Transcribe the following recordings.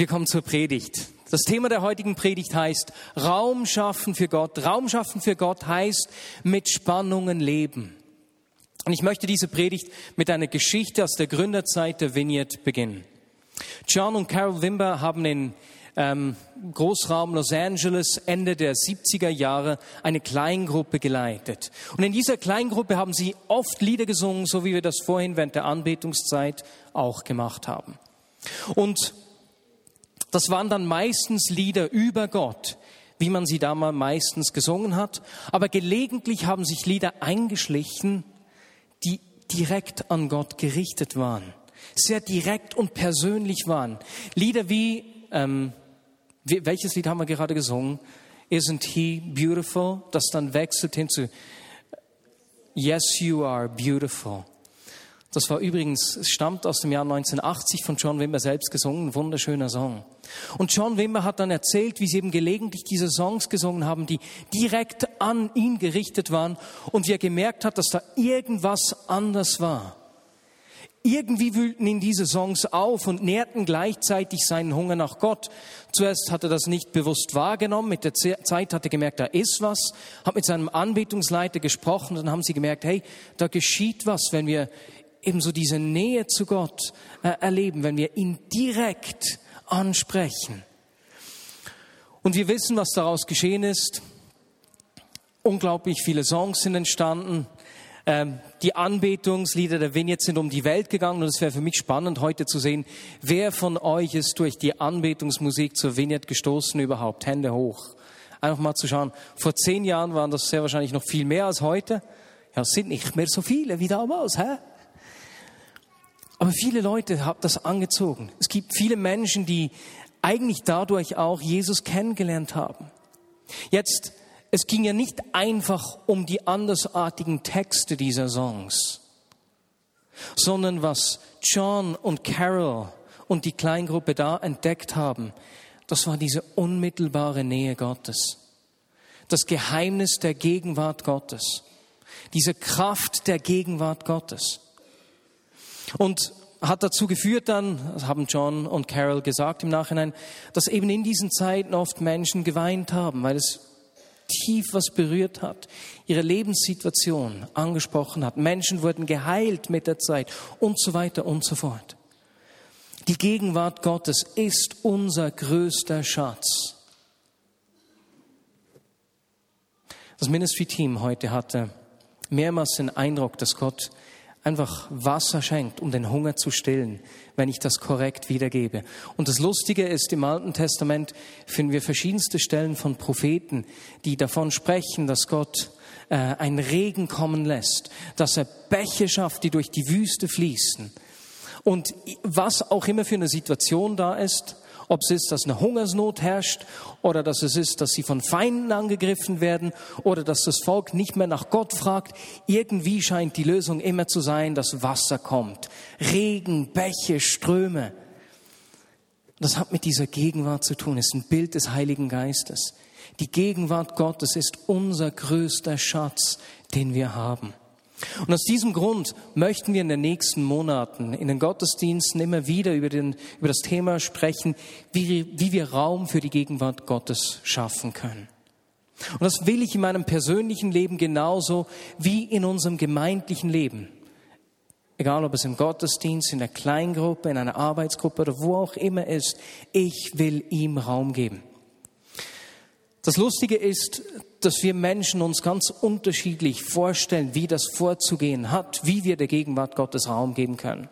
Wir kommen zur Predigt. Das Thema der heutigen Predigt heißt Raum schaffen für Gott. Raum schaffen für Gott heißt mit Spannungen leben. Und ich möchte diese Predigt mit einer Geschichte aus der Gründerzeit der Vineyard beginnen. John und Carol Wimber haben in ähm, Großraum Los Angeles Ende der 70er Jahre eine Kleingruppe geleitet. Und in dieser Kleingruppe haben sie oft Lieder gesungen, so wie wir das vorhin während der Anbetungszeit auch gemacht haben. Und das waren dann meistens Lieder über Gott, wie man sie damals meistens gesungen hat. Aber gelegentlich haben sich Lieder eingeschlichen, die direkt an Gott gerichtet waren, sehr direkt und persönlich waren. Lieder wie, ähm, welches Lied haben wir gerade gesungen? Isn't He Beautiful? Das dann wechselt hin zu Yes, You Are Beautiful. Das war übrigens, es stammt aus dem Jahr 1980 von John Wimber selbst gesungen, ein wunderschöner Song. Und John Wimber hat dann erzählt, wie sie eben gelegentlich diese Songs gesungen haben, die direkt an ihn gerichtet waren und wie er gemerkt hat, dass da irgendwas anders war. Irgendwie wühlten ihn diese Songs auf und nährten gleichzeitig seinen Hunger nach Gott. Zuerst hat er das nicht bewusst wahrgenommen, mit der Zeit hat er gemerkt, da ist was, hat mit seinem Anbetungsleiter gesprochen, dann haben sie gemerkt, hey, da geschieht was, wenn wir ebenso diese Nähe zu Gott äh, erleben, wenn wir ihn direkt ansprechen. Und wir wissen, was daraus geschehen ist. Unglaublich viele Songs sind entstanden. Ähm, die Anbetungslieder der Vignette sind um die Welt gegangen und es wäre für mich spannend heute zu sehen, wer von euch ist durch die Anbetungsmusik zur Vignette gestoßen überhaupt. Hände hoch. Einfach mal zu schauen. Vor zehn Jahren waren das sehr wahrscheinlich noch viel mehr als heute. Ja, es sind nicht mehr so viele wie damals, hä? Aber viele Leute haben das angezogen. Es gibt viele Menschen, die eigentlich dadurch auch Jesus kennengelernt haben. Jetzt, es ging ja nicht einfach um die andersartigen Texte dieser Songs, sondern was John und Carol und die Kleingruppe da entdeckt haben, das war diese unmittelbare Nähe Gottes. Das Geheimnis der Gegenwart Gottes. Diese Kraft der Gegenwart Gottes. Und hat dazu geführt dann, das haben John und Carol gesagt im Nachhinein, dass eben in diesen Zeiten oft Menschen geweint haben, weil es tief was berührt hat, ihre Lebenssituation angesprochen hat. Menschen wurden geheilt mit der Zeit und so weiter und so fort. Die Gegenwart Gottes ist unser größter Schatz. Das Ministry-Team heute hatte mehrmals den Eindruck, dass Gott einfach Wasser schenkt, um den Hunger zu stillen, wenn ich das korrekt wiedergebe. Und das Lustige ist, im Alten Testament finden wir verschiedenste Stellen von Propheten, die davon sprechen, dass Gott äh, ein Regen kommen lässt, dass er Bäche schafft, die durch die Wüste fließen. Und was auch immer für eine Situation da ist, ob es ist, dass eine Hungersnot herrscht oder dass es ist, dass sie von Feinden angegriffen werden oder dass das Volk nicht mehr nach Gott fragt. Irgendwie scheint die Lösung immer zu sein, dass Wasser kommt. Regen, Bäche, Ströme. Das hat mit dieser Gegenwart zu tun. Es ist ein Bild des Heiligen Geistes. Die Gegenwart Gottes ist unser größter Schatz, den wir haben. Und aus diesem Grund möchten wir in den nächsten Monaten in den Gottesdiensten immer wieder über, den, über das Thema sprechen, wie, wie wir Raum für die Gegenwart Gottes schaffen können. Und das will ich in meinem persönlichen Leben genauso wie in unserem gemeindlichen Leben. Egal ob es im Gottesdienst, in der Kleingruppe, in einer Arbeitsgruppe oder wo auch immer ist, ich will ihm Raum geben. Das Lustige ist, dass wir Menschen uns ganz unterschiedlich vorstellen, wie das vorzugehen hat, wie wir der Gegenwart Gottes Raum geben können.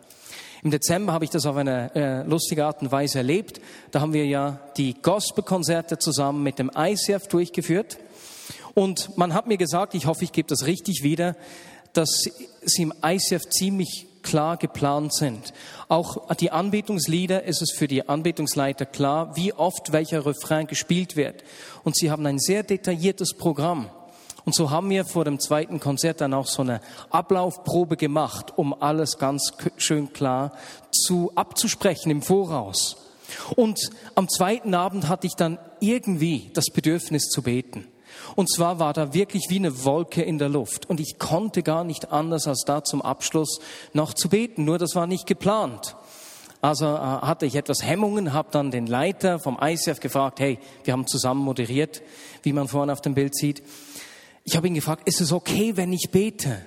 Im Dezember habe ich das auf eine äh, lustige Art und Weise erlebt. Da haben wir ja die Gospelkonzerte zusammen mit dem ICF durchgeführt. Und man hat mir gesagt, ich hoffe, ich gebe das richtig wieder, dass sie im ICF ziemlich klar geplant sind. Auch die Anbetungslieder ist es für die Anbetungsleiter klar, wie oft welcher Refrain gespielt wird. Und sie haben ein sehr detailliertes Programm. Und so haben wir vor dem zweiten Konzert dann auch so eine Ablaufprobe gemacht, um alles ganz schön klar zu abzusprechen im Voraus. Und am zweiten Abend hatte ich dann irgendwie das Bedürfnis zu beten. Und zwar war da wirklich wie eine Wolke in der Luft. Und ich konnte gar nicht anders, als da zum Abschluss noch zu beten. Nur das war nicht geplant. Also äh, hatte ich etwas Hemmungen, habe dann den Leiter vom ICF gefragt, hey, wir haben zusammen moderiert, wie man vorne auf dem Bild sieht. Ich habe ihn gefragt, ist es okay, wenn ich bete?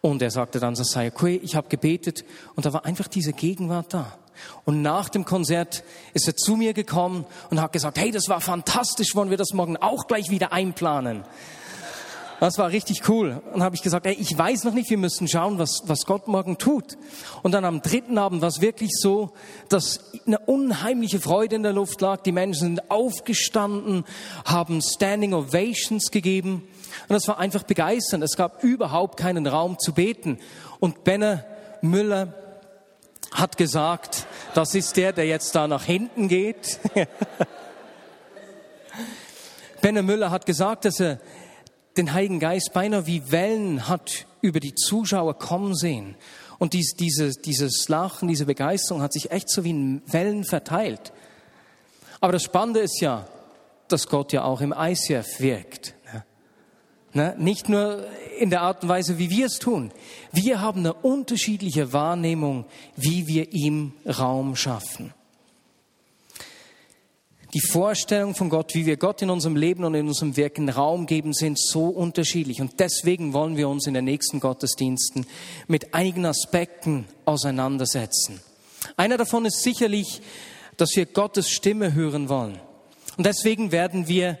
Und er sagte dann, das sei okay, ich habe gebetet und da war einfach diese Gegenwart da. Und nach dem Konzert ist er zu mir gekommen und hat gesagt, hey, das war fantastisch, wollen wir das morgen auch gleich wieder einplanen? Das war richtig cool. Und habe ich gesagt, ey, ich weiß noch nicht, wir müssen schauen, was, was Gott morgen tut. Und dann am dritten Abend war es wirklich so, dass eine unheimliche Freude in der Luft lag. Die Menschen sind aufgestanden, haben Standing Ovations gegeben. Und das war einfach begeisternd. Es gab überhaupt keinen Raum zu beten. Und Benne Müller hat gesagt, das ist der, der jetzt da nach hinten geht. Benne Müller hat gesagt, dass er den Heiligen Geist beinahe wie Wellen hat über die Zuschauer kommen sehen. Und dies, diese, dieses Lachen, diese Begeisterung hat sich echt so wie in Wellen verteilt. Aber das Spannende ist ja, dass Gott ja auch im ICF wirkt. Ne? Nicht nur in der Art und Weise, wie wir es tun. Wir haben eine unterschiedliche Wahrnehmung, wie wir ihm Raum schaffen. Die Vorstellung von Gott, wie wir Gott in unserem Leben und in unserem Wirken Raum geben, sind so unterschiedlich. Und deswegen wollen wir uns in den nächsten Gottesdiensten mit einigen Aspekten auseinandersetzen. Einer davon ist sicherlich, dass wir Gottes Stimme hören wollen. Und deswegen werden wir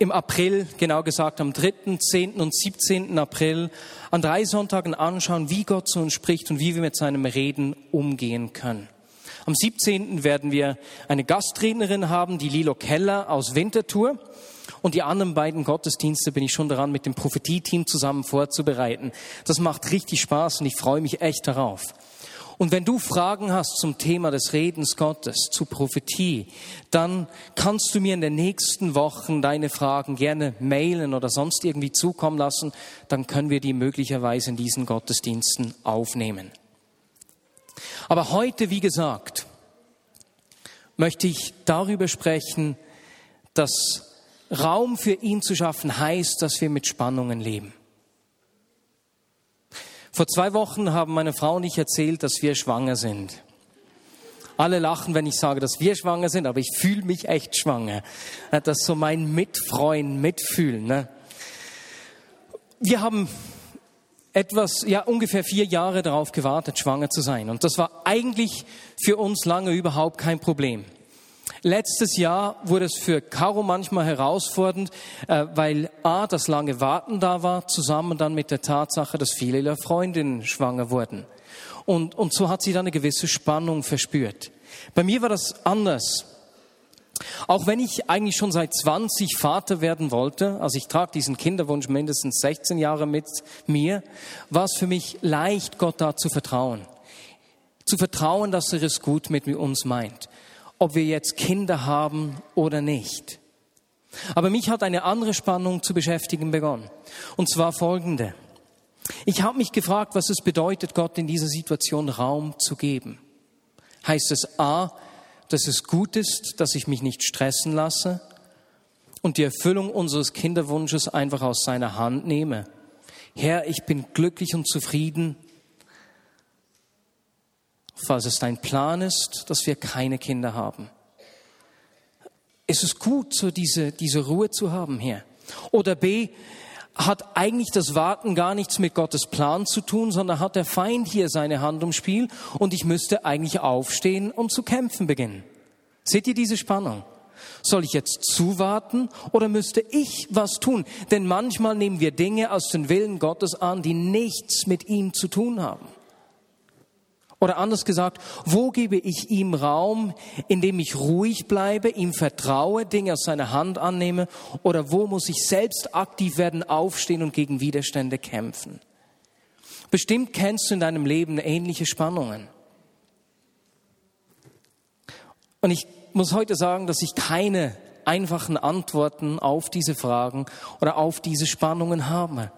im April, genau gesagt am 3., 10. und 17. April, an drei Sonntagen anschauen, wie Gott zu uns spricht und wie wir mit seinem Reden umgehen können. Am 17. werden wir eine Gastrednerin haben, die Lilo Keller aus Winterthur. Und die anderen beiden Gottesdienste bin ich schon daran, mit dem Prophetie-Team zusammen vorzubereiten. Das macht richtig Spaß und ich freue mich echt darauf. Und wenn du Fragen hast zum Thema des Redens Gottes, zu Prophetie, dann kannst du mir in den nächsten Wochen deine Fragen gerne mailen oder sonst irgendwie zukommen lassen. Dann können wir die möglicherweise in diesen Gottesdiensten aufnehmen. Aber heute, wie gesagt, möchte ich darüber sprechen, dass Raum für ihn zu schaffen heißt, dass wir mit Spannungen leben. Vor zwei Wochen haben meine Frau und ich erzählt, dass wir schwanger sind. Alle lachen, wenn ich sage, dass wir schwanger sind, aber ich fühle mich echt schwanger. Das ist so mein Mitfreuen, Mitfühlen. Ne? Wir haben etwas, ja, ungefähr vier Jahre darauf gewartet, schwanger zu sein. Und das war eigentlich für uns lange überhaupt kein Problem. Letztes Jahr wurde es für Caro manchmal herausfordernd, äh, weil A, das lange Warten da war, zusammen dann mit der Tatsache, dass viele ihrer Freundinnen schwanger wurden. Und, und so hat sie dann eine gewisse Spannung verspürt. Bei mir war das anders. Auch wenn ich eigentlich schon seit 20 Vater werden wollte, also ich trage diesen Kinderwunsch mindestens 16 Jahre mit mir, war es für mich leicht, Gott da zu vertrauen. Zu vertrauen, dass er es gut mit uns meint. Ob wir jetzt Kinder haben oder nicht. Aber mich hat eine andere Spannung zu beschäftigen begonnen. Und zwar folgende. Ich habe mich gefragt, was es bedeutet, Gott in dieser Situation Raum zu geben. Heißt es A, dass es gut ist, dass ich mich nicht stressen lasse und die Erfüllung unseres Kinderwunsches einfach aus seiner Hand nehme. Herr, ich bin glücklich und zufrieden, falls es dein Plan ist, dass wir keine Kinder haben. Ist es gut, so diese, diese Ruhe zu haben, Herr? Oder B, hat eigentlich das Warten gar nichts mit Gottes Plan zu tun, sondern hat der Feind hier seine Hand im Spiel und ich müsste eigentlich aufstehen und zu kämpfen beginnen. Seht ihr diese Spannung? Soll ich jetzt zuwarten oder müsste ich was tun? Denn manchmal nehmen wir Dinge aus dem Willen Gottes an, die nichts mit ihm zu tun haben. Oder anders gesagt, wo gebe ich ihm Raum, indem ich ruhig bleibe, ihm vertraue, Dinge aus seiner Hand annehme? Oder wo muss ich selbst aktiv werden, aufstehen und gegen Widerstände kämpfen? Bestimmt kennst du in deinem Leben ähnliche Spannungen. Und ich muss heute sagen, dass ich keine einfachen Antworten auf diese Fragen oder auf diese Spannungen habe.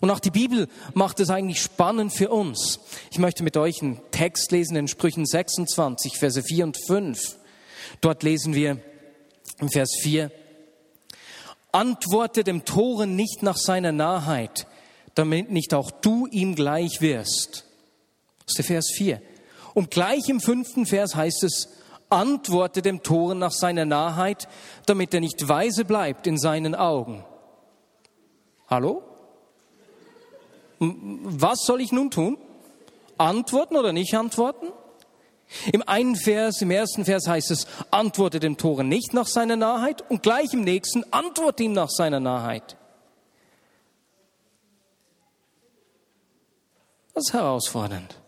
Und auch die Bibel macht es eigentlich spannend für uns. Ich möchte mit euch einen Text lesen in Sprüchen 26, Verse 4 und 5. Dort lesen wir im Vers 4, Antworte dem Toren nicht nach seiner Nahheit, damit nicht auch du ihm gleich wirst. Das ist der Vers 4. Und gleich im fünften Vers heißt es, antworte dem Toren nach seiner Nahheit, damit er nicht weise bleibt in seinen Augen. Hallo? Was soll ich nun tun? Antworten oder nicht antworten? Im einen Vers, im ersten Vers heißt es, antworte dem Toren nicht nach seiner Nahheit und gleich im nächsten, antworte ihm nach seiner Nahheit. Das ist herausfordernd.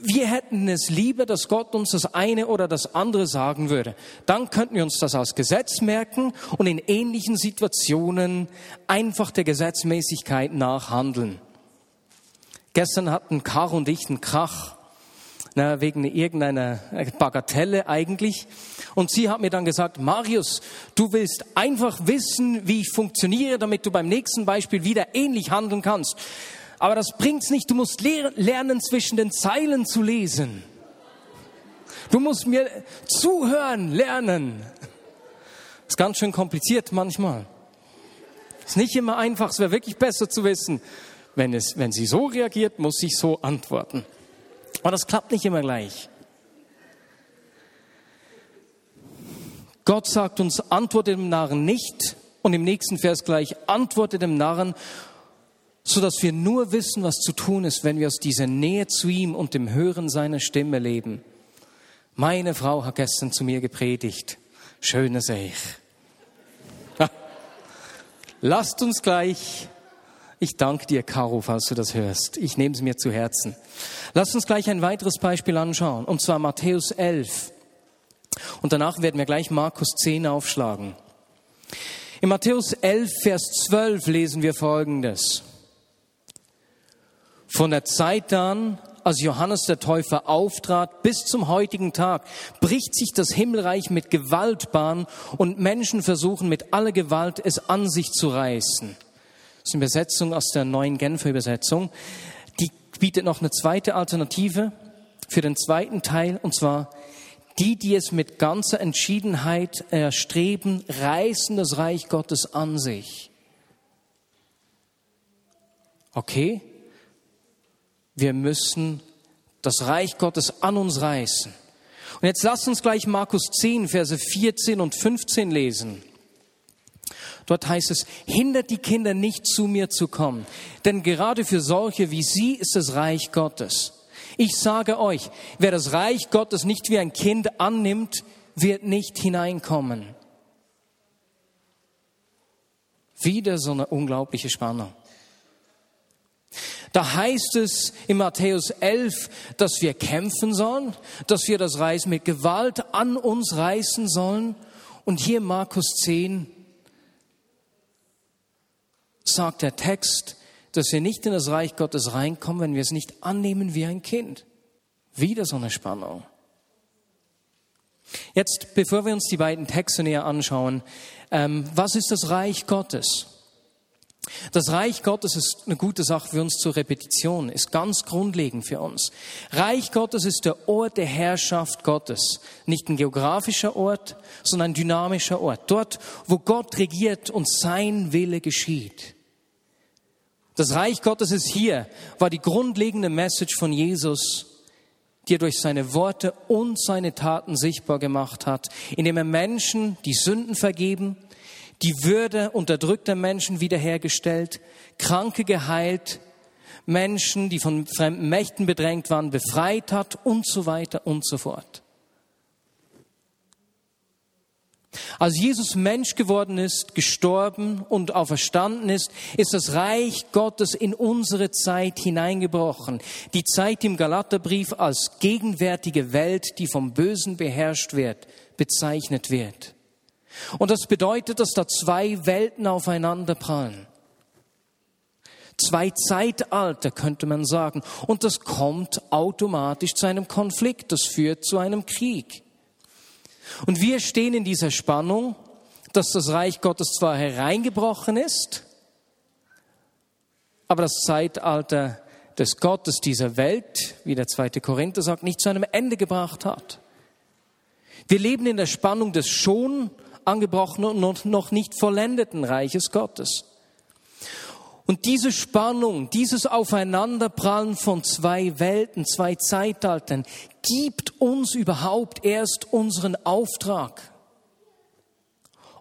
Wir hätten es lieber, dass Gott uns das eine oder das andere sagen würde. Dann könnten wir uns das als Gesetz merken und in ähnlichen Situationen einfach der Gesetzmäßigkeit nachhandeln. Gestern hatten Kar und ich einen Krach, na, wegen irgendeiner Bagatelle eigentlich. Und sie hat mir dann gesagt, Marius, du willst einfach wissen, wie ich funktioniere, damit du beim nächsten Beispiel wieder ähnlich handeln kannst. Aber das bringt's nicht. Du musst lernen, zwischen den Zeilen zu lesen. Du musst mir zuhören, lernen. Ist ganz schön kompliziert manchmal. Ist nicht immer einfach. Es wäre wirklich besser zu wissen, wenn, es, wenn sie so reagiert, muss ich so antworten. Aber das klappt nicht immer gleich. Gott sagt uns, antworte dem Narren nicht. Und im nächsten Vers gleich, antworte dem Narren so dass wir nur wissen, was zu tun ist, wenn wir aus dieser Nähe zu ihm und dem Hören seiner Stimme leben. Meine Frau hat gestern zu mir gepredigt. Schöne sehe ich. Lasst uns gleich, ich danke dir, Caro, falls du das hörst. Ich nehme es mir zu Herzen. Lasst uns gleich ein weiteres Beispiel anschauen, und zwar Matthäus 11. Und danach werden wir gleich Markus 10 aufschlagen. In Matthäus 11, Vers 12 lesen wir Folgendes. Von der Zeit an, als Johannes der Täufer auftrat, bis zum heutigen Tag, bricht sich das Himmelreich mit Gewalt Bahn und Menschen versuchen mit aller Gewalt es an sich zu reißen. Das ist eine Übersetzung aus der neuen Genfer Übersetzung. Die bietet noch eine zweite Alternative für den zweiten Teil, und zwar die, die es mit ganzer Entschiedenheit erstreben, reißen das Reich Gottes an sich. Okay? Wir müssen das Reich Gottes an uns reißen. Und jetzt lasst uns gleich Markus 10, Verse 14 und 15 lesen. Dort heißt es, hindert die Kinder nicht zu mir zu kommen, denn gerade für solche wie sie ist das Reich Gottes. Ich sage euch, wer das Reich Gottes nicht wie ein Kind annimmt, wird nicht hineinkommen. Wieder so eine unglaubliche Spannung. Da heißt es in Matthäus 11, dass wir kämpfen sollen, dass wir das Reich mit Gewalt an uns reißen sollen. Und hier in Markus 10 sagt der Text, dass wir nicht in das Reich Gottes reinkommen, wenn wir es nicht annehmen wie ein Kind. Wieder so eine Spannung. Jetzt, bevor wir uns die beiden Texte näher anschauen, ähm, was ist das Reich Gottes? Das Reich Gottes ist eine gute Sache für uns zur Repetition, ist ganz grundlegend für uns. Reich Gottes ist der Ort der Herrschaft Gottes. Nicht ein geografischer Ort, sondern ein dynamischer Ort. Dort, wo Gott regiert und sein Wille geschieht. Das Reich Gottes ist hier, war die grundlegende Message von Jesus, die er durch seine Worte und seine Taten sichtbar gemacht hat, indem er Menschen die Sünden vergeben, die Würde unterdrückter Menschen wiederhergestellt, Kranke geheilt, Menschen, die von fremden Mächten bedrängt waren, befreit hat und so weiter und so fort. Als Jesus Mensch geworden ist, gestorben und auferstanden ist, ist das Reich Gottes in unsere Zeit hineingebrochen. Die Zeit im Galaterbrief als gegenwärtige Welt, die vom Bösen beherrscht wird, bezeichnet wird. Und das bedeutet, dass da zwei Welten aufeinander prallen. Zwei Zeitalter könnte man sagen. Und das kommt automatisch zu einem Konflikt. Das führt zu einem Krieg. Und wir stehen in dieser Spannung, dass das Reich Gottes zwar hereingebrochen ist, aber das Zeitalter des Gottes dieser Welt, wie der zweite Korinther sagt, nicht zu einem Ende gebracht hat. Wir leben in der Spannung des schon angebrochenen und noch nicht vollendeten Reiches Gottes. Und diese Spannung, dieses Aufeinanderprallen von zwei Welten, zwei Zeitaltern, gibt uns überhaupt erst unseren Auftrag.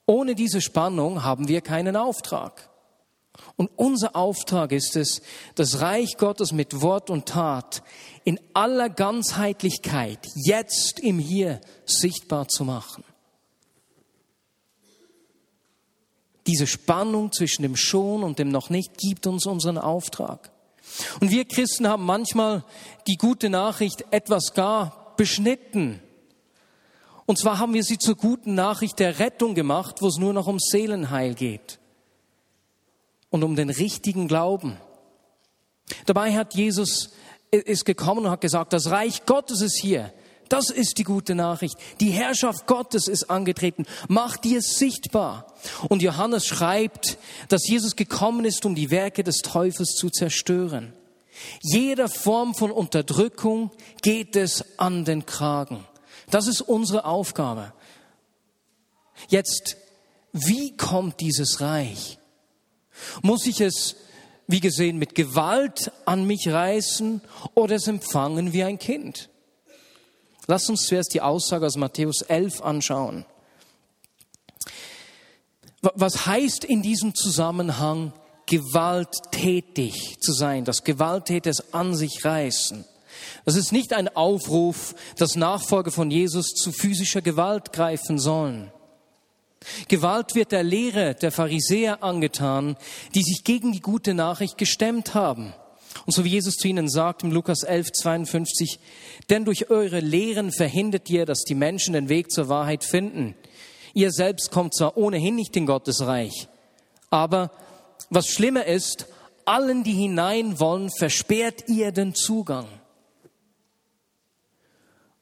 Ohne diese Spannung haben wir keinen Auftrag. Und unser Auftrag ist es, das Reich Gottes mit Wort und Tat in aller Ganzheitlichkeit jetzt im Hier sichtbar zu machen. Diese Spannung zwischen dem Schon und dem Noch nicht gibt uns unseren Auftrag. Und wir Christen haben manchmal die gute Nachricht etwas gar beschnitten. Und zwar haben wir sie zur guten Nachricht der Rettung gemacht, wo es nur noch um Seelenheil geht und um den richtigen Glauben. Dabei hat Jesus ist gekommen und hat gesagt, das Reich Gottes ist hier. Das ist die gute Nachricht. Die Herrschaft Gottes ist angetreten. Mach dir sichtbar. Und Johannes schreibt, dass Jesus gekommen ist, um die Werke des Teufels zu zerstören. Jeder Form von Unterdrückung geht es an den Kragen. Das ist unsere Aufgabe. Jetzt, wie kommt dieses Reich? Muss ich es, wie gesehen, mit Gewalt an mich reißen oder es empfangen wie ein Kind? Lass uns zuerst die Aussage aus Matthäus 11 anschauen. Was heißt in diesem Zusammenhang gewalttätig zu sein, das Gewalttätes an sich reißen? Das ist nicht ein Aufruf, dass Nachfolger von Jesus zu physischer Gewalt greifen sollen. Gewalt wird der Lehre der Pharisäer angetan, die sich gegen die gute Nachricht gestemmt haben. Und so wie Jesus zu ihnen sagt im Lukas 11, 52, denn durch eure Lehren verhindert ihr, dass die Menschen den Weg zur Wahrheit finden. Ihr selbst kommt zwar ohnehin nicht in Gottes Reich, aber was schlimmer ist, allen, die hinein wollen, versperrt ihr den Zugang.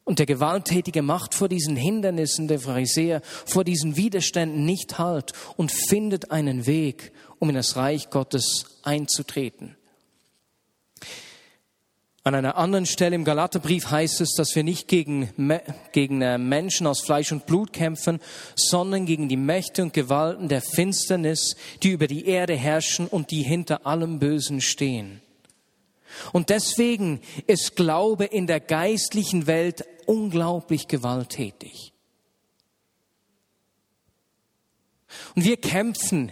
Und der Gewalttätige macht vor diesen Hindernissen der Pharisäer, vor diesen Widerständen nicht Halt und findet einen Weg, um in das Reich Gottes einzutreten. An einer anderen Stelle im Galaterbrief heißt es, dass wir nicht gegen, gegen äh, Menschen aus Fleisch und Blut kämpfen, sondern gegen die Mächte und Gewalten der Finsternis, die über die Erde herrschen und die hinter allem Bösen stehen. Und deswegen ist Glaube in der geistlichen Welt unglaublich gewalttätig. Und wir kämpfen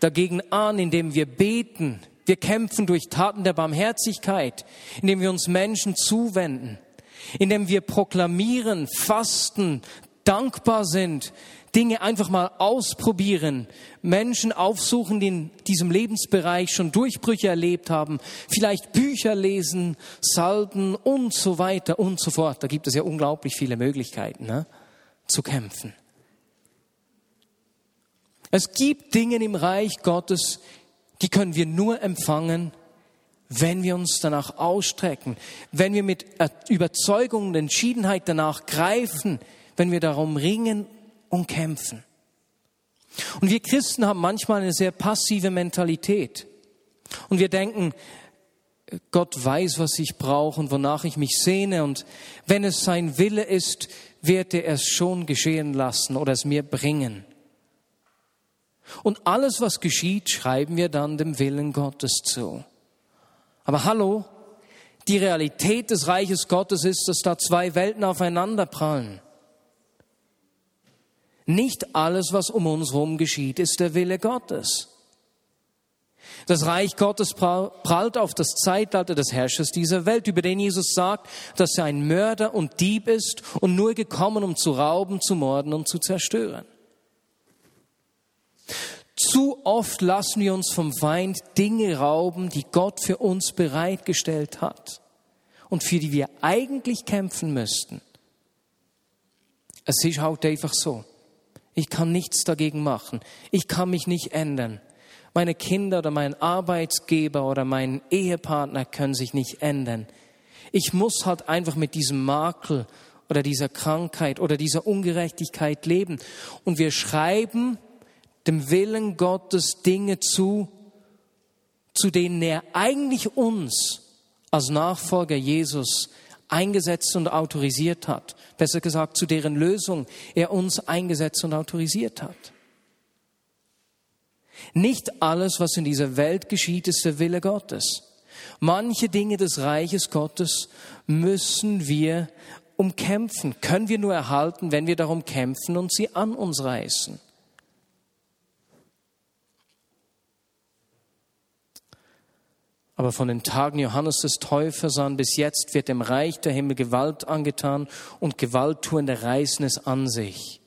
dagegen an, indem wir beten, wir kämpfen durch Taten der Barmherzigkeit, indem wir uns Menschen zuwenden, indem wir proklamieren, fasten, dankbar sind, Dinge einfach mal ausprobieren, Menschen aufsuchen, die in diesem Lebensbereich schon Durchbrüche erlebt haben, vielleicht Bücher lesen, salben und so weiter und so fort. Da gibt es ja unglaublich viele Möglichkeiten ne, zu kämpfen. Es gibt Dinge im Reich Gottes, die können wir nur empfangen, wenn wir uns danach ausstrecken, wenn wir mit Überzeugung und Entschiedenheit danach greifen, wenn wir darum ringen und kämpfen. Und wir Christen haben manchmal eine sehr passive Mentalität. Und wir denken, Gott weiß, was ich brauche und wonach ich mich sehne. Und wenn es sein Wille ist, wird er es schon geschehen lassen oder es mir bringen. Und alles, was geschieht, schreiben wir dann dem Willen Gottes zu. Aber hallo, die Realität des Reiches Gottes ist, dass da zwei Welten aufeinander prallen. Nicht alles, was um uns herum geschieht, ist der Wille Gottes. Das Reich Gottes prallt auf das Zeitalter des Herrschers dieser Welt, über den Jesus sagt, dass er ein Mörder und Dieb ist und nur gekommen, um zu rauben, zu morden und zu zerstören. Zu oft lassen wir uns vom Feind Dinge rauben, die Gott für uns bereitgestellt hat und für die wir eigentlich kämpfen müssten. Es ist halt einfach so. Ich kann nichts dagegen machen. Ich kann mich nicht ändern. Meine Kinder oder mein Arbeitsgeber oder mein Ehepartner können sich nicht ändern. Ich muss halt einfach mit diesem Makel oder dieser Krankheit oder dieser Ungerechtigkeit leben. Und wir schreiben dem Willen Gottes Dinge zu, zu denen er eigentlich uns als Nachfolger Jesus eingesetzt und autorisiert hat. Besser gesagt, zu deren Lösung er uns eingesetzt und autorisiert hat. Nicht alles, was in dieser Welt geschieht, ist der Wille Gottes. Manche Dinge des Reiches Gottes müssen wir umkämpfen, können wir nur erhalten, wenn wir darum kämpfen und sie an uns reißen. Aber von den Tagen Johannes des Täufers an bis jetzt wird dem Reich der Himmel Gewalt angetan und Gewalttuende reißen es an sich.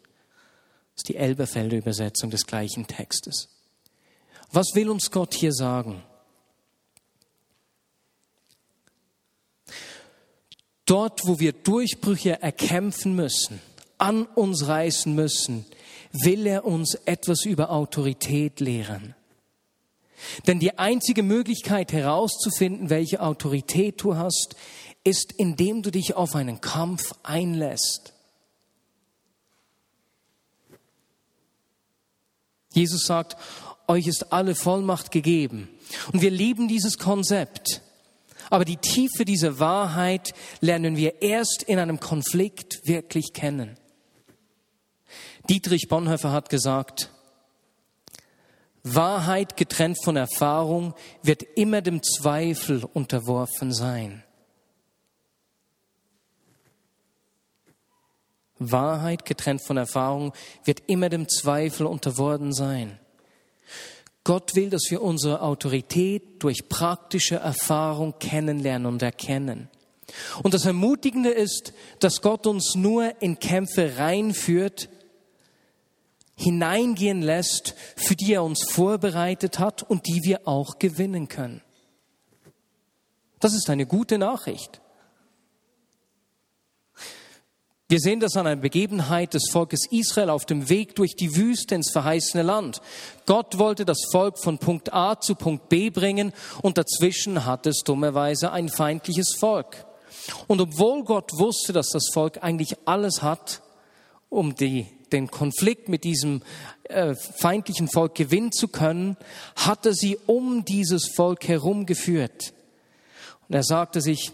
Das ist die Elberfelder Übersetzung des gleichen Textes. Was will uns Gott hier sagen? Dort, wo wir Durchbrüche erkämpfen müssen, an uns reißen müssen, will er uns etwas über Autorität lehren. Denn die einzige Möglichkeit herauszufinden, welche Autorität du hast, ist, indem du dich auf einen Kampf einlässt. Jesus sagt, euch ist alle Vollmacht gegeben. Und wir lieben dieses Konzept. Aber die Tiefe dieser Wahrheit lernen wir erst in einem Konflikt wirklich kennen. Dietrich Bonhoeffer hat gesagt, Wahrheit getrennt von Erfahrung wird immer dem Zweifel unterworfen sein. Wahrheit getrennt von Erfahrung wird immer dem Zweifel unterworfen sein. Gott will, dass wir unsere Autorität durch praktische Erfahrung kennenlernen und erkennen. Und das Ermutigende ist, dass Gott uns nur in Kämpfe reinführt, hineingehen lässt, für die er uns vorbereitet hat und die wir auch gewinnen können. Das ist eine gute Nachricht. Wir sehen das an einer Begebenheit des Volkes Israel auf dem Weg durch die Wüste ins verheißene Land. Gott wollte das Volk von Punkt A zu Punkt B bringen und dazwischen hat es dummerweise ein feindliches Volk. Und obwohl Gott wusste, dass das Volk eigentlich alles hat, um die, den Konflikt mit diesem äh, feindlichen Volk gewinnen zu können, hat er sie um dieses Volk herumgeführt. Und er sagte sich,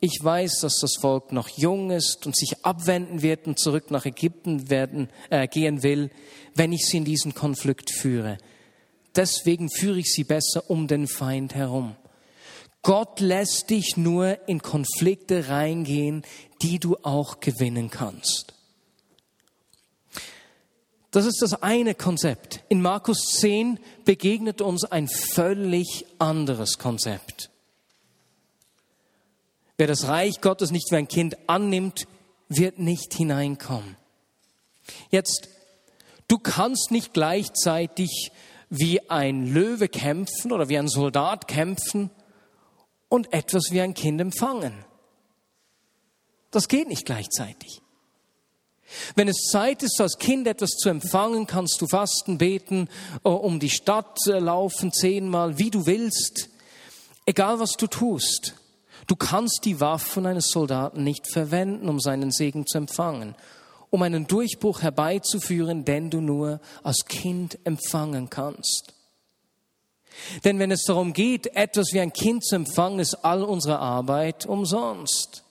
ich weiß, dass das Volk noch jung ist und sich abwenden wird und zurück nach Ägypten werden, äh, gehen will, wenn ich sie in diesen Konflikt führe. Deswegen führe ich sie besser um den Feind herum. Gott lässt dich nur in Konflikte reingehen, die du auch gewinnen kannst. Das ist das eine Konzept. In Markus 10 begegnet uns ein völlig anderes Konzept. Wer das Reich Gottes nicht wie ein Kind annimmt, wird nicht hineinkommen. Jetzt, du kannst nicht gleichzeitig wie ein Löwe kämpfen oder wie ein Soldat kämpfen und etwas wie ein Kind empfangen. Das geht nicht gleichzeitig. Wenn es Zeit ist, als Kind etwas zu empfangen, kannst du fasten, beten, äh, um die Stadt äh, laufen, zehnmal, wie du willst. Egal was du tust. Du kannst die Waffen eines Soldaten nicht verwenden, um seinen Segen zu empfangen, um einen Durchbruch herbeizuführen, den du nur als Kind empfangen kannst. Denn wenn es darum geht, etwas wie ein Kind zu empfangen, ist all unsere Arbeit umsonst.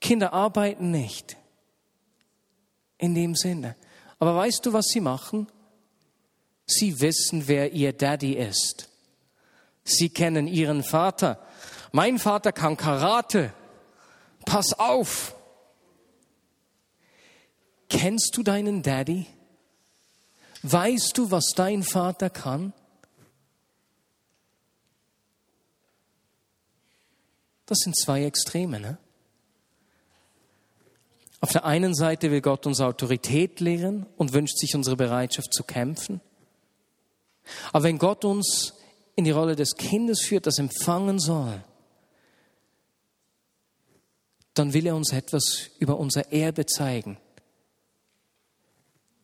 Kinder arbeiten nicht. In dem Sinne. Aber weißt du, was sie machen? Sie wissen, wer ihr Daddy ist. Sie kennen ihren Vater mein Vater kann Karate. Pass auf. Kennst du deinen Daddy? Weißt du, was dein Vater kann? Das sind zwei Extreme. Ne? Auf der einen Seite will Gott uns Autorität lehren und wünscht sich unsere Bereitschaft zu kämpfen. Aber wenn Gott uns in die Rolle des Kindes führt, das empfangen soll, dann will er uns etwas über unser Erbe zeigen.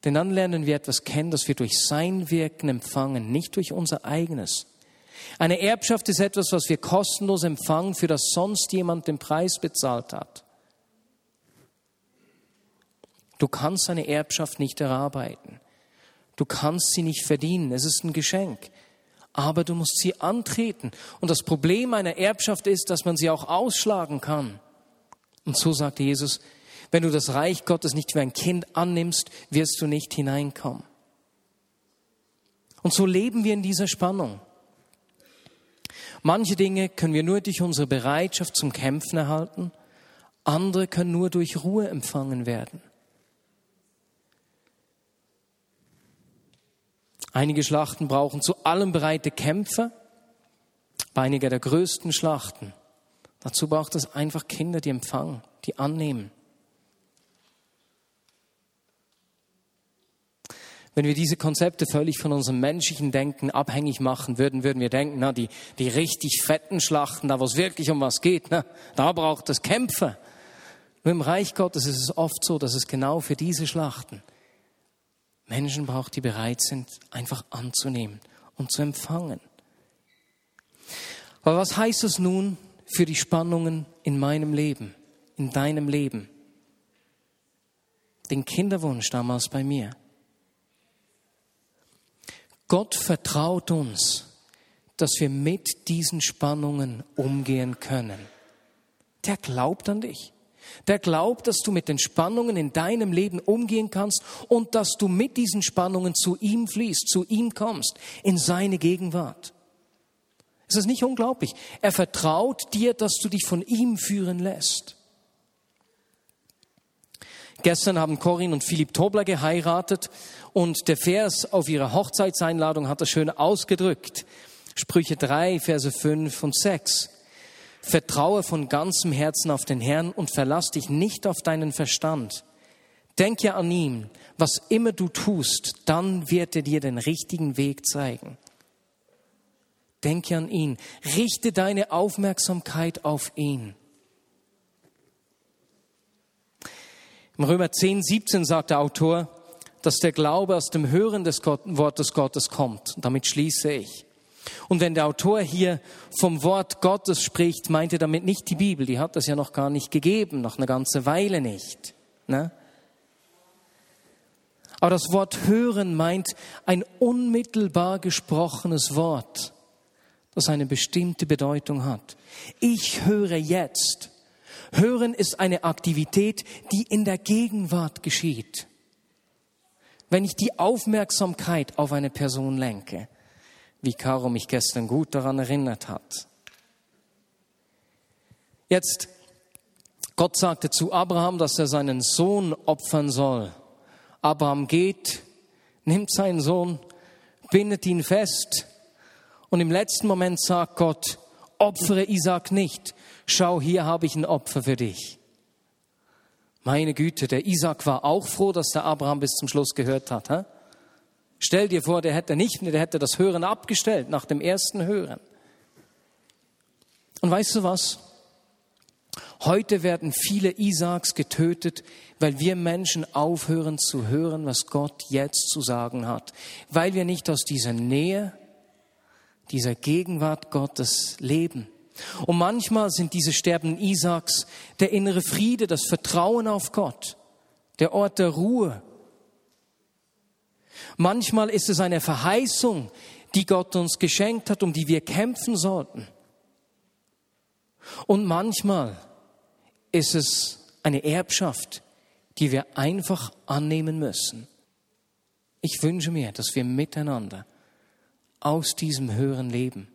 Denn dann lernen wir etwas kennen, das wir durch sein Wirken empfangen, nicht durch unser eigenes. Eine Erbschaft ist etwas, was wir kostenlos empfangen, für das sonst jemand den Preis bezahlt hat. Du kannst eine Erbschaft nicht erarbeiten. Du kannst sie nicht verdienen. Es ist ein Geschenk. Aber du musst sie antreten. Und das Problem einer Erbschaft ist, dass man sie auch ausschlagen kann. Und so sagte Jesus, wenn du das Reich Gottes nicht wie ein Kind annimmst, wirst du nicht hineinkommen. Und so leben wir in dieser Spannung. Manche Dinge können wir nur durch unsere Bereitschaft zum Kämpfen erhalten, andere können nur durch Ruhe empfangen werden. Einige Schlachten brauchen zu allem bereite Kämpfer, bei einiger der größten Schlachten. Dazu braucht es einfach Kinder, die empfangen, die annehmen. Wenn wir diese Konzepte völlig von unserem menschlichen Denken abhängig machen würden, würden wir denken, na, die, die richtig fetten Schlachten, da wo es wirklich um was geht, na, da braucht es Kämpfer. Nur im Reich Gottes ist es oft so, dass es genau für diese Schlachten Menschen braucht, die bereit sind, einfach anzunehmen und zu empfangen. Aber was heißt es nun für die Spannungen in meinem Leben, in deinem Leben? Den Kinderwunsch damals bei mir. Gott vertraut uns, dass wir mit diesen Spannungen umgehen können. Der glaubt an dich. Der glaubt, dass du mit den Spannungen in deinem Leben umgehen kannst und dass du mit diesen Spannungen zu ihm fließt, zu ihm kommst, in seine Gegenwart. Ist das nicht unglaublich? Er vertraut dir, dass du dich von ihm führen lässt. Gestern haben Corinne und Philipp Tobler geheiratet und der Vers auf ihrer Hochzeitseinladung hat das schön ausgedrückt. Sprüche 3, Verse 5 und 6. Vertraue von ganzem Herzen auf den Herrn und verlass dich nicht auf deinen Verstand. Denke an ihn, was immer du tust, dann wird er dir den richtigen Weg zeigen. Denke an ihn, richte deine Aufmerksamkeit auf ihn. Im Römer 10, 17 sagt der Autor, dass der Glaube aus dem Hören des Wortes Gottes kommt. Damit schließe ich. Und wenn der Autor hier vom Wort Gottes spricht, meint er damit nicht die Bibel. Die hat es ja noch gar nicht gegeben, noch eine ganze Weile nicht. Ne? Aber das Wort hören meint ein unmittelbar gesprochenes Wort, das eine bestimmte Bedeutung hat. Ich höre jetzt Hören ist eine Aktivität, die in der Gegenwart geschieht. Wenn ich die Aufmerksamkeit auf eine Person lenke, wie Caro mich gestern gut daran erinnert hat. Jetzt, Gott sagte zu Abraham, dass er seinen Sohn opfern soll. Abraham geht, nimmt seinen Sohn, bindet ihn fest und im letzten Moment sagt Gott, opfere Isaac nicht, schau, hier habe ich ein Opfer für dich. Meine Güte, der Isaac war auch froh, dass der Abraham bis zum Schluss gehört hat. Hä? Stell dir vor, der hätte nicht, der hätte das Hören abgestellt nach dem ersten Hören. Und weißt du was? Heute werden viele Isaaks getötet, weil wir Menschen aufhören zu hören, was Gott jetzt zu sagen hat. Weil wir nicht aus dieser Nähe, dieser Gegenwart Gottes leben. Und manchmal sind diese sterbenden Isaaks der innere Friede, das Vertrauen auf Gott, der Ort der Ruhe. Manchmal ist es eine Verheißung, die Gott uns geschenkt hat, um die wir kämpfen sollten. Und manchmal ist es eine Erbschaft, die wir einfach annehmen müssen. Ich wünsche mir, dass wir miteinander aus diesem höheren Leben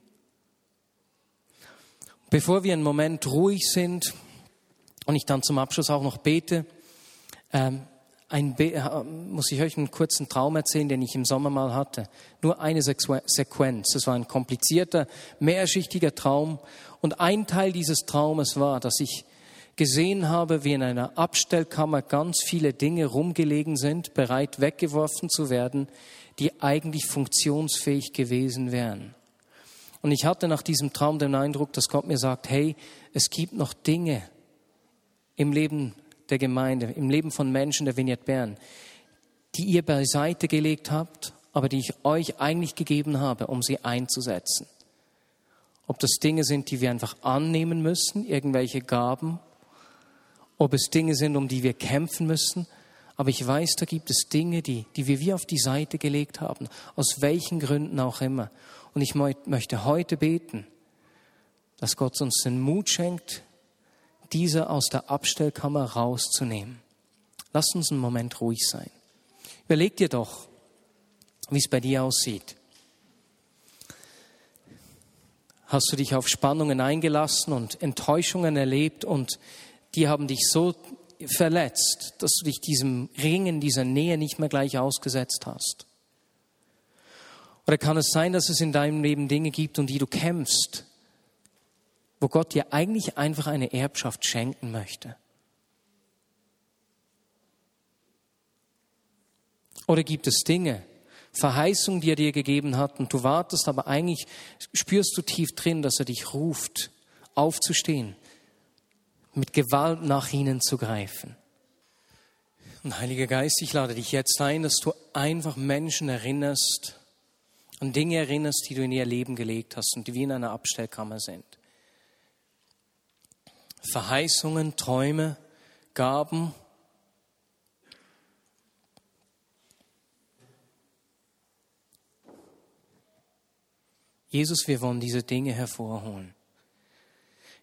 Bevor wir einen Moment ruhig sind und ich dann zum Abschluss auch noch bete, ähm, Be äh, muss ich euch einen kurzen Traum erzählen, den ich im Sommer mal hatte. Nur eine Sequenz. Es war ein komplizierter, mehrschichtiger Traum. Und ein Teil dieses Traumes war, dass ich gesehen habe, wie in einer Abstellkammer ganz viele Dinge rumgelegen sind, bereit weggeworfen zu werden, die eigentlich funktionsfähig gewesen wären. Und ich hatte nach diesem Traum den Eindruck, dass Gott mir sagt, hey, es gibt noch Dinge im Leben der Gemeinde, im Leben von Menschen der Vignette Bern, die ihr beiseite gelegt habt, aber die ich euch eigentlich gegeben habe, um sie einzusetzen. Ob das Dinge sind, die wir einfach annehmen müssen, irgendwelche Gaben, ob es Dinge sind, um die wir kämpfen müssen, aber ich weiß, da gibt es Dinge, die, die wir wie auf die Seite gelegt haben, aus welchen Gründen auch immer. Und ich möchte heute beten, dass Gott uns den Mut schenkt, diese aus der Abstellkammer rauszunehmen. Lass uns einen Moment ruhig sein. Überleg dir doch, wie es bei dir aussieht. Hast du dich auf Spannungen eingelassen und Enttäuschungen erlebt und die haben dich so verletzt, dass du dich diesem Ringen, dieser Nähe nicht mehr gleich ausgesetzt hast? Oder kann es sein, dass es in deinem Leben Dinge gibt, um die du kämpfst, wo Gott dir eigentlich einfach eine Erbschaft schenken möchte? Oder gibt es Dinge, Verheißungen, die er dir gegeben hat und du wartest, aber eigentlich spürst du tief drin, dass er dich ruft, aufzustehen, mit Gewalt nach ihnen zu greifen. Und Heiliger Geist, ich lade dich jetzt ein, dass du einfach Menschen erinnerst, an Dinge erinnerst, die du in ihr Leben gelegt hast und die wie in einer Abstellkammer sind. Verheißungen, Träume, Gaben, Jesus, wir wollen diese Dinge hervorholen.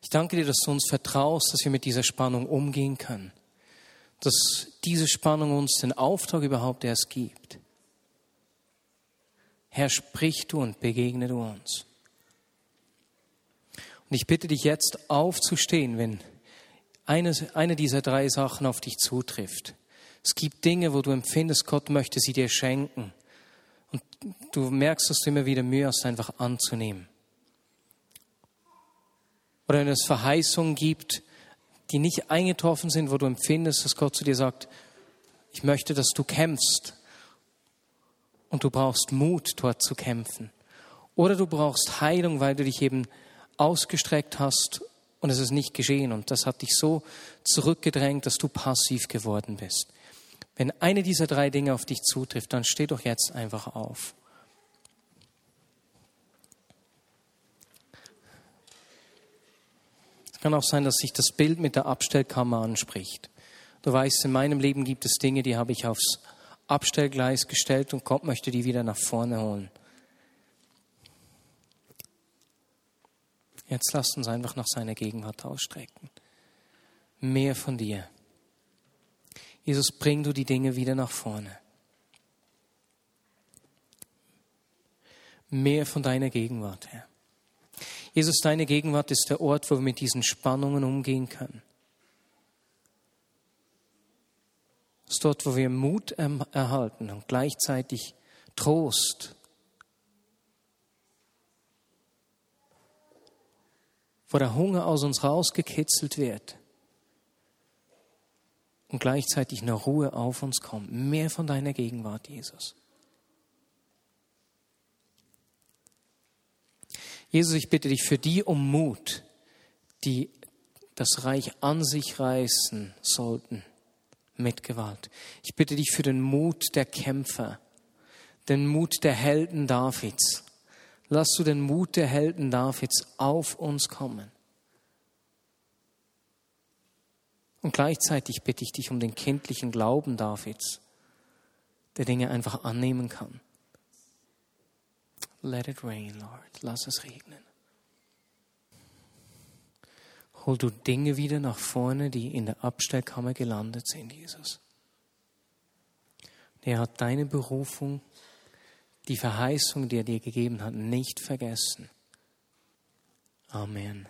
Ich danke dir, dass du uns vertraust, dass wir mit dieser Spannung umgehen können. Dass diese Spannung uns den Auftrag überhaupt erst gibt. Herr, sprich du und begegne du uns. Und ich bitte dich jetzt aufzustehen, wenn eine, eine dieser drei Sachen auf dich zutrifft. Es gibt Dinge, wo du empfindest, Gott möchte sie dir schenken. Und du merkst, dass du immer wieder Mühe hast, einfach anzunehmen. Oder wenn es Verheißungen gibt, die nicht eingetroffen sind, wo du empfindest, dass Gott zu dir sagt, ich möchte, dass du kämpfst. Und du brauchst Mut, dort zu kämpfen. Oder du brauchst Heilung, weil du dich eben ausgestreckt hast und es ist nicht geschehen. Und das hat dich so zurückgedrängt, dass du passiv geworden bist. Wenn eine dieser drei Dinge auf dich zutrifft, dann steh doch jetzt einfach auf. Es kann auch sein, dass sich das Bild mit der Abstellkammer anspricht. Du weißt, in meinem Leben gibt es Dinge, die habe ich aufs Abstellgleis gestellt und Gott möchte die wieder nach vorne holen. Jetzt lasst uns einfach nach seiner Gegenwart ausstrecken. Mehr von dir. Jesus, bring du die Dinge wieder nach vorne. Mehr von deiner Gegenwart, Herr. Jesus, deine Gegenwart ist der Ort, wo wir mit diesen Spannungen umgehen können. Es ist dort, wo wir Mut erhalten und gleichzeitig Trost. Wo der Hunger aus uns rausgekitzelt wird und gleichzeitig eine Ruhe auf uns kommt. Mehr von deiner Gegenwart, Jesus. Jesus, ich bitte dich für die um Mut, die das Reich an sich reißen sollten mit Gewalt. Ich bitte dich für den Mut der Kämpfer, den Mut der Helden Davids. Lass du den Mut der Helden Davids auf uns kommen. Und gleichzeitig bitte ich dich um den kindlichen Glauben Davids, der Dinge einfach annehmen kann. Let it rain, Lord. Lass es regnen. Hol du Dinge wieder nach vorne, die in der Abstellkammer gelandet sind, Jesus. Er hat deine Berufung, die Verheißung, die er dir gegeben hat, nicht vergessen. Amen.